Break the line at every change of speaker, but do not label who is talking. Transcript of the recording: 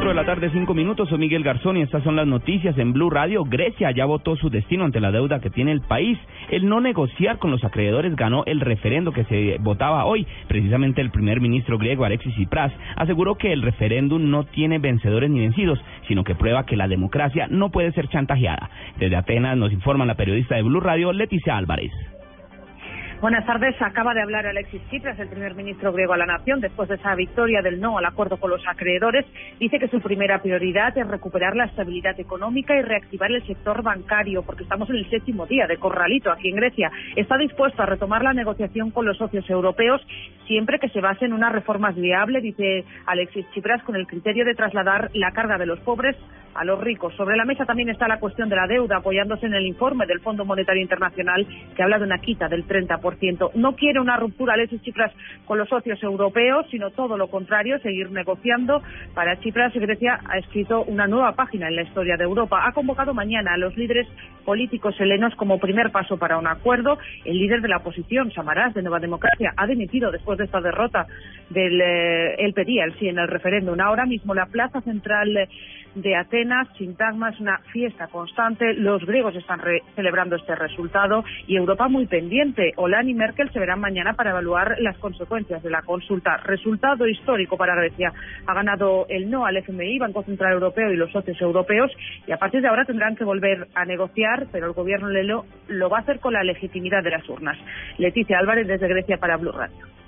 4 de la tarde, 5 minutos. Soy Miguel Garzón y estas son las noticias en Blue Radio. Grecia ya votó su destino ante la deuda que tiene el país. El no negociar con los acreedores ganó el referendo que se votaba hoy. Precisamente el primer ministro griego Alexis Tsipras aseguró que el referéndum no tiene vencedores ni vencidos, sino que prueba que la democracia no puede ser chantajeada. Desde Atenas nos informa la periodista de Blue Radio, Leticia Álvarez.
Buenas tardes. Acaba de hablar Alexis Tsipras, el primer ministro griego a la nación, después de esa victoria del no al acuerdo con los acreedores. Dice que su primera prioridad es recuperar la estabilidad económica y reactivar el sector bancario, porque estamos en el séptimo día de corralito aquí en Grecia. Está dispuesto a retomar la negociación con los socios europeos siempre que se base en unas reformas viables, dice Alexis Tsipras, con el criterio de trasladar la carga de los pobres a los ricos. Sobre la mesa también está la cuestión de la deuda, apoyándose en el informe del Fondo Monetario Internacional que habla de una quita del 30%. No quiere una ruptura Alexis Chipras con los socios europeos, sino todo lo contrario, seguir negociando. Para Chipras, Grecia ha escrito una nueva página en la historia de Europa. Ha convocado mañana a los líderes políticos helenos como primer paso para un acuerdo. El líder de la oposición, Samaras, de Nueva Democracia, ha dimitido después de esta derrota del eh, él pedía el sí en el referéndum. Ahora mismo la plaza central de Atenas, Sintagma, es una fiesta constante. Los griegos están celebrando este resultado y Europa muy pendiente. Hollande y Merkel se verán mañana para evaluar las consecuencias de la consulta. Resultado histórico para Grecia. Ha ganado el no al FMI, Banco Central Europeo y los socios europeos y a partir de ahora tendrán que volver a negociar, pero el gobierno Lelo lo va a hacer con la legitimidad de las urnas. Leticia Álvarez desde Grecia para Blue Radio.